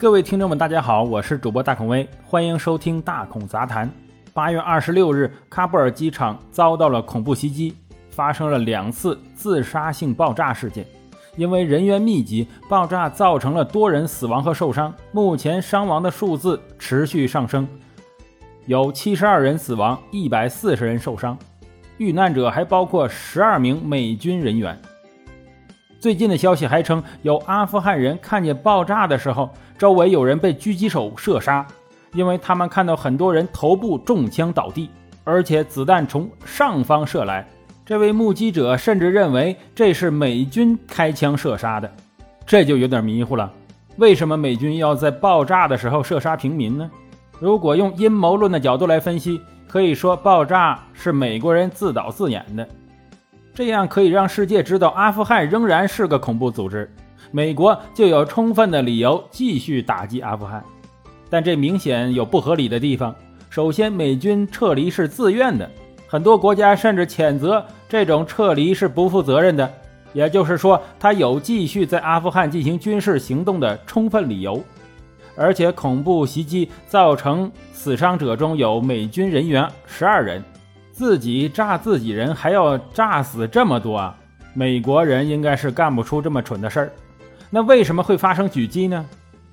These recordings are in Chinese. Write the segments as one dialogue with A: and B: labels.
A: 各位听众们，大家好，我是主播大孔威，欢迎收听大孔杂谈。八月二十六日，喀布尔机场遭到了恐怖袭击，发生了两次自杀性爆炸事件。因为人员密集，爆炸造成了多人死亡和受伤。目前伤亡的数字持续上升，有七十二人死亡，一百四十人受伤，遇难者还包括十二名美军人员。最近的消息还称，有阿富汗人看见爆炸的时候，周围有人被狙击手射杀，因为他们看到很多人头部中枪倒地，而且子弹从上方射来。这位目击者甚至认为这是美军开枪射杀的，这就有点迷糊了。为什么美军要在爆炸的时候射杀平民呢？如果用阴谋论的角度来分析，可以说爆炸是美国人自导自演的。这样可以让世界知道阿富汗仍然是个恐怖组织，美国就有充分的理由继续打击阿富汗。但这明显有不合理的地方。首先，美军撤离是自愿的，很多国家甚至谴责这种撤离是不负责任的，也就是说，他有继续在阿富汗进行军事行动的充分理由。而且，恐怖袭击造成死伤者中有美军人员十二人。自己炸自己人，还要炸死这么多啊！美国人应该是干不出这么蠢的事儿。那为什么会发生狙击呢？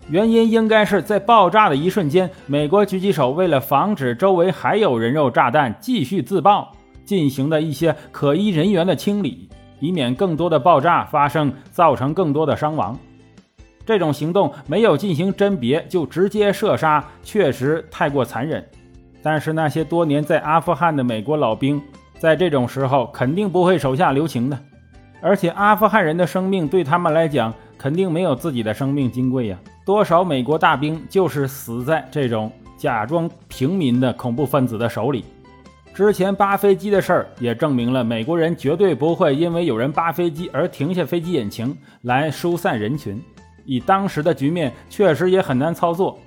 A: 原因应该是在爆炸的一瞬间，美国狙击手为了防止周围还有人肉炸弹继续自爆，进行的一些可疑人员的清理，以免更多的爆炸发生，造成更多的伤亡。这种行动没有进行甄别就直接射杀，确实太过残忍。但是那些多年在阿富汗的美国老兵，在这种时候肯定不会手下留情的，而且阿富汗人的生命对他们来讲肯定没有自己的生命金贵呀。多少美国大兵就是死在这种假装平民的恐怖分子的手里。之前扒飞机的事儿也证明了，美国人绝对不会因为有人扒飞机而停下飞机引擎来疏散人群。以当时的局面，确实也很难操作。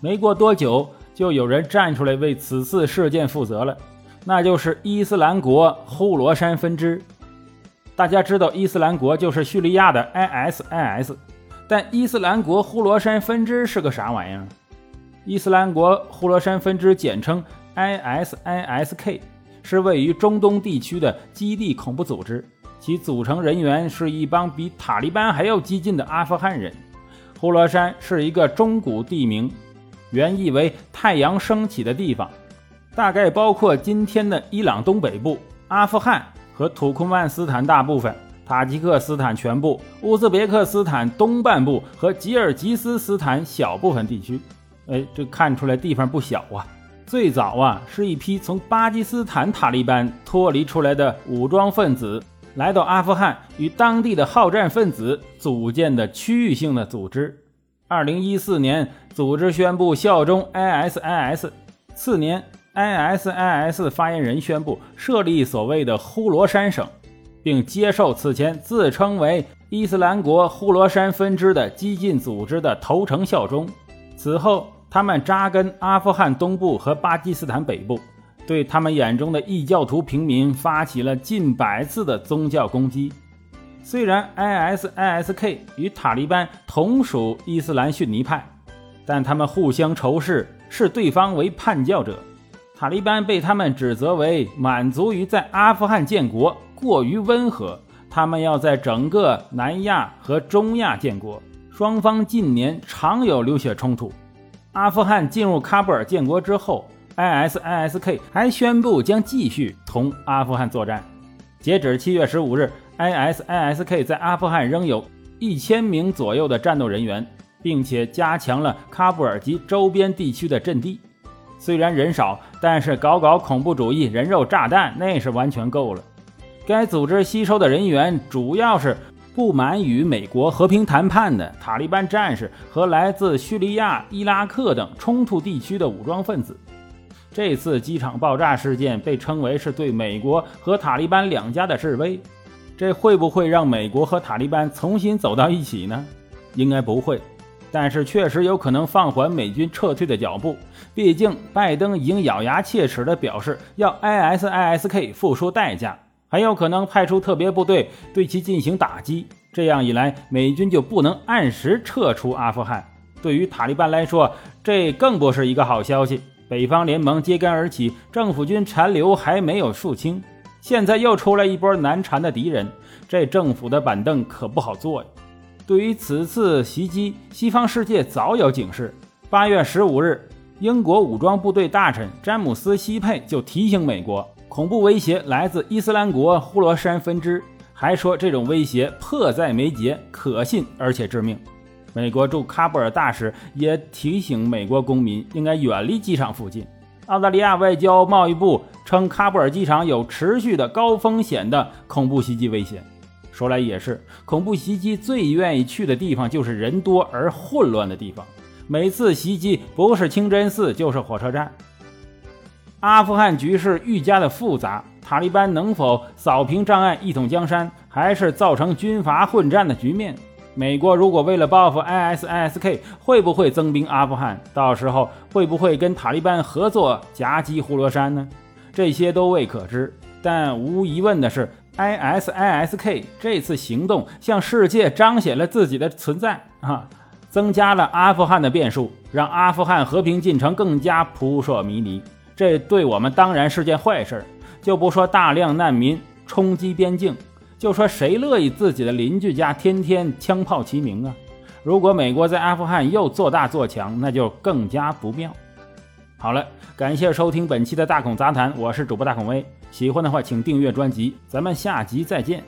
A: 没过多久。就有人站出来为此次事件负责了，那就是伊斯兰国呼罗珊分支。大家知道，伊斯兰国就是叙利亚的 ISIS，但伊斯兰国呼罗珊分支是个啥玩意儿？伊斯兰国呼罗珊分支简称 ISISK，是位于中东地区的基地恐怖组织，其组成人员是一帮比塔利班还要激进的阿富汗人。呼罗珊是一个中古地名。原意为太阳升起的地方，大概包括今天的伊朗东北部、阿富汗和土库曼斯坦大部分、塔吉克斯坦全部、乌兹别克斯坦东半部和吉尔吉斯斯坦小部分地区。哎，这看出来地方不小啊！最早啊，是一批从巴基斯坦塔利班脱离出来的武装分子，来到阿富汗与当地的好战分子组建的区域性的组织。二零一四年，组织宣布效忠 ISIS。次年，ISIS 发言人宣布设立所谓的呼罗珊省，并接受此前自称为伊斯兰国呼罗珊分支的激进组织的投诚效忠。此后，他们扎根阿富汗东部和巴基斯坦北部，对他们眼中的异教徒平民发起了近百次的宗教攻击。虽然 ISISK 与塔利班同属伊斯兰逊尼派，但他们互相仇视，视对方为叛教者。塔利班被他们指责为满足于在阿富汗建国过于温和，他们要在整个南亚和中亚建国。双方近年常有流血冲突。阿富汗进入喀布尔建国之后，ISISK 还宣布将继续同阿富汗作战。截止七月十五日。ISISK 在阿富汗仍有一千名左右的战斗人员，并且加强了喀布尔及周边地区的阵地。虽然人少，但是搞搞恐怖主义、人肉炸弹那是完全够了。该组织吸收的人员主要是不满与美国和平谈判的塔利班战士和来自叙利亚、伊拉克等冲突地区的武装分子。这次机场爆炸事件被称为是对美国和塔利班两家的示威。这会不会让美国和塔利班重新走到一起呢？应该不会，但是确实有可能放缓美军撤退的脚步。毕竟拜登已经咬牙切齿地表示要 ISISK 付出代价，很有可能派出特别部队对其进行打击。这样一来，美军就不能按时撤出阿富汗，对于塔利班来说，这更不是一个好消息。北方联盟揭竿而起，政府军残留还没有肃清，现在又出来一波难缠的敌人，这政府的板凳可不好坐呀。对于此次袭击，西方世界早有警示。八月十五日，英国武装部队大臣詹姆斯·西佩就提醒美国，恐怖威胁来自伊斯兰国呼罗珊分支，还说这种威胁迫在眉睫，可信而且致命。美国驻喀布尔大使也提醒美国公民应该远离机场附近。澳大利亚外交贸易部称，喀布尔机场有持续的高风险的恐怖袭击危险。说来也是，恐怖袭击最愿意去的地方就是人多而混乱的地方。每次袭击不是清真寺就是火车站。阿富汗局势愈加的复杂，塔利班能否扫平障碍一统江山，还是造成军阀混战的局面？美国如果为了报复 ISISK，会不会增兵阿富汗？到时候会不会跟塔利班合作夹击呼罗珊呢？这些都未可知。但无疑问的是，ISISK 这次行动向世界彰显了自己的存在啊，增加了阿富汗的变数，让阿富汗和平进程更加扑朔迷离。这对我们当然是件坏事。就不说大量难民冲击边境。就说谁乐意自己的邻居家天天枪炮齐鸣啊？如果美国在阿富汗又做大做强，那就更加不妙。好了，感谢收听本期的大孔杂谈，我是主播大孔威。喜欢的话，请订阅专辑，咱们下集再见。